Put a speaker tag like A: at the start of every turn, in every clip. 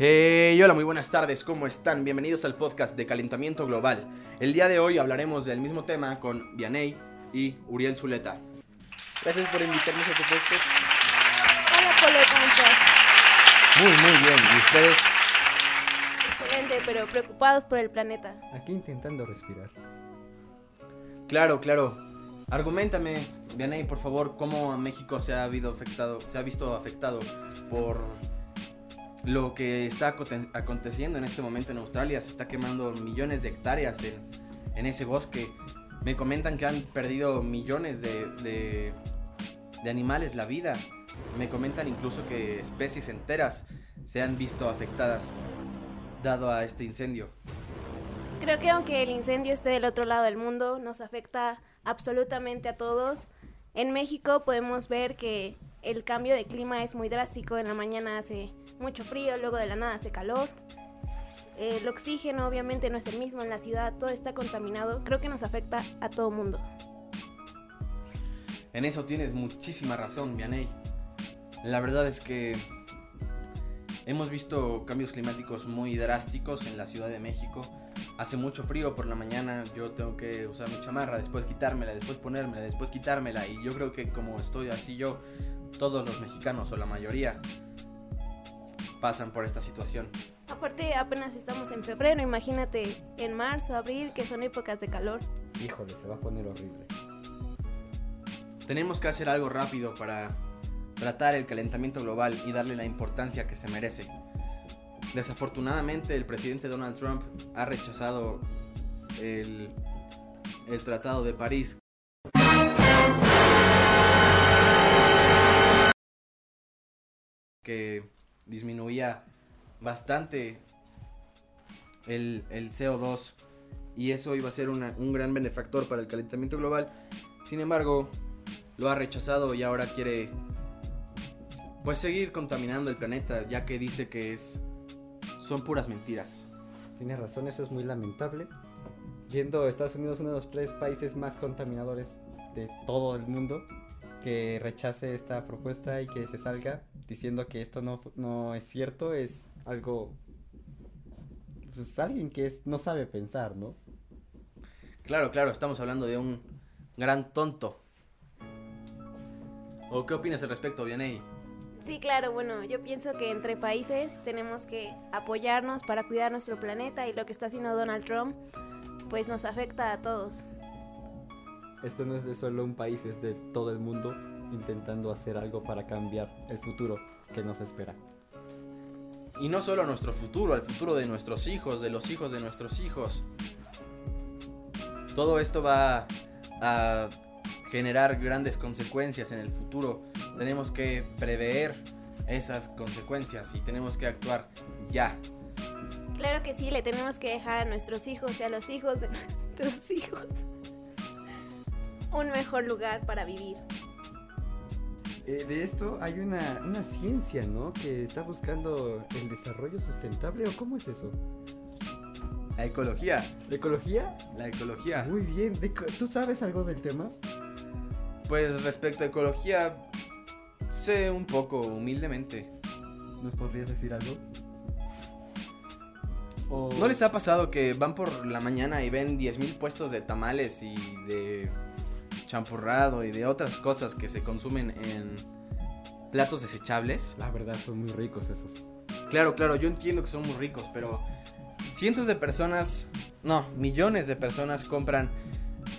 A: Hey, hola, muy buenas tardes, ¿cómo están? Bienvenidos al podcast de Calentamiento Global. El día de hoy hablaremos del mismo tema con Vianey y Uriel Zuleta. Gracias por invitarnos a tu podcast.
B: Hola, Polo.
A: Muy, muy bien. ¿Y ustedes?
B: Excelente, pero preocupados por el planeta.
C: Aquí intentando respirar.
A: Claro, claro. Argumentame, Vianey, por favor, cómo México se ha, habido afectado, se ha visto afectado por lo que está aconte- aconteciendo en este momento en Australia. Se está quemando millones de hectáreas en, en ese bosque. Me comentan que han perdido millones de, de, de animales la vida. Me comentan incluso que especies enteras se han visto afectadas dado a este incendio.
B: Creo que aunque el incendio esté del otro lado del mundo, nos afecta absolutamente a todos. En México podemos ver que el cambio de clima es muy drástico. En la mañana hace mucho frío, luego de la nada hace calor. El oxígeno obviamente no es el mismo en la ciudad, todo está contaminado. Creo que nos afecta a todo mundo.
A: En eso tienes muchísima razón, Vianey. La verdad es que hemos visto cambios climáticos muy drásticos en la Ciudad de México. Hace mucho frío por la mañana, yo tengo que usar mi chamarra, después quitármela, después ponérmela, después quitármela. Y yo creo que como estoy así yo, todos los mexicanos o la mayoría pasan por esta situación.
B: Aparte, apenas estamos en febrero, imagínate en marzo, abril, que son épocas de calor.
C: Híjole, se va a poner horrible.
A: Tenemos que hacer algo rápido para tratar el calentamiento global y darle la importancia que se merece. Desafortunadamente el presidente Donald Trump ha rechazado el, el Tratado de París. Que disminuía bastante el, el CO2 y eso iba a ser una- un gran benefactor para el calentamiento global. Sin embargo, lo ha rechazado y ahora quiere pues seguir contaminando el planeta, ya que dice que es son puras mentiras.
C: Tienes razón, eso es muy lamentable. Siendo Estados Unidos uno de los tres países más contaminadores de todo el mundo, que rechace esta propuesta y que se salga diciendo que esto no, no es cierto, es algo... Pues alguien que es, no sabe pensar, ¿no?
A: Claro, claro, estamos hablando de un gran tonto. ¿O qué opinas al respecto, Vianey?
B: Sí, claro, bueno, yo pienso que entre países tenemos que apoyarnos para cuidar nuestro planeta y lo que está haciendo Donald Trump pues nos afecta a todos.
C: Esto no es de solo un país, es de todo el mundo intentando hacer algo para cambiar el futuro que nos espera.
A: Y no solo a nuestro futuro, al futuro de nuestros hijos, de los hijos de nuestros hijos. Todo esto va a generar grandes consecuencias en el futuro. Tenemos que prever esas consecuencias y tenemos que actuar ya.
B: Claro que sí, le tenemos que dejar a nuestros hijos y a los hijos de nuestros hijos un mejor lugar para vivir.
C: Eh, de esto hay una, una ciencia, ¿no? Que está buscando el desarrollo sustentable, ¿o cómo es eso?
A: La ecología,
C: ¿Ecología?
A: la ecología.
C: Muy bien. ¿Tú sabes algo del tema?
A: Pues respecto a ecología, sé un poco humildemente.
C: ¿Nos podrías decir algo? O-
A: ¿No les ha pasado que van por la mañana y ven 10.000 puestos de tamales y de champurrado y de otras cosas que se consumen en platos desechables?
C: La verdad, son muy ricos esos.
A: Claro, claro, yo entiendo que son muy ricos, pero cientos de personas, no, millones de personas compran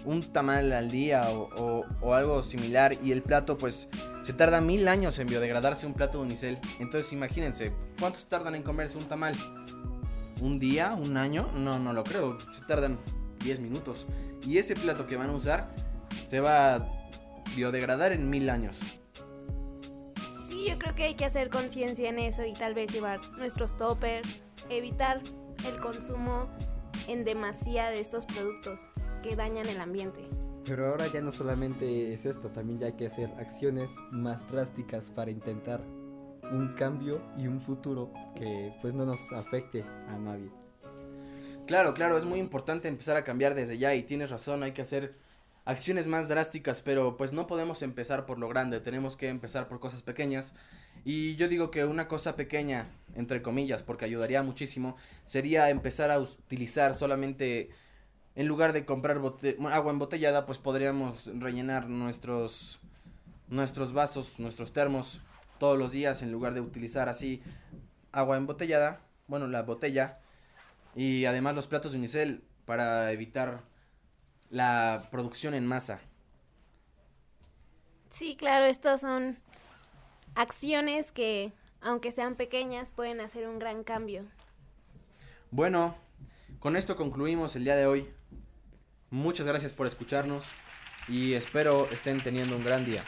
A: un tamal al día o, o- o algo similar y el plato pues se tarda mil años en biodegradarse un plato de unicel. Entonces imagínense, ¿cuántos tardan en comerse un tamal? ¿Un día? ¿Un año? No, no lo creo, se tardan 10 minutos. Y ese plato que van a usar se va a biodegradar en mil años.
B: Sí, yo creo que hay que hacer conciencia en eso y tal vez llevar nuestros toppers, evitar el consumo en demasía de estos productos que dañan el ambiente.
C: Pero ahora ya no solamente es esto, también ya hay que hacer acciones más drásticas para intentar un cambio y un futuro que pues no nos afecte a nadie.
A: Claro, claro, es muy importante empezar a cambiar desde ya y tienes razón, hay que hacer acciones más drásticas, pero pues no podemos empezar por lo grande, tenemos que empezar por cosas pequeñas. Y yo digo que una cosa pequeña entre comillas, porque ayudaría muchísimo, sería empezar a utilizar solamente, en lugar de comprar agua embotellada, pues podríamos rellenar nuestros, nuestros vasos, nuestros termos todos los días, en lugar de utilizar así agua embotellada, bueno, la botella, y además los platos de unicel para evitar la producción en masa.
B: Sí, claro, estas son acciones que, aunque sean pequeñas, pueden hacer un gran cambio.
A: Bueno, con esto concluimos el día de hoy. Muchas gracias por escucharnos y espero estén teniendo un gran día.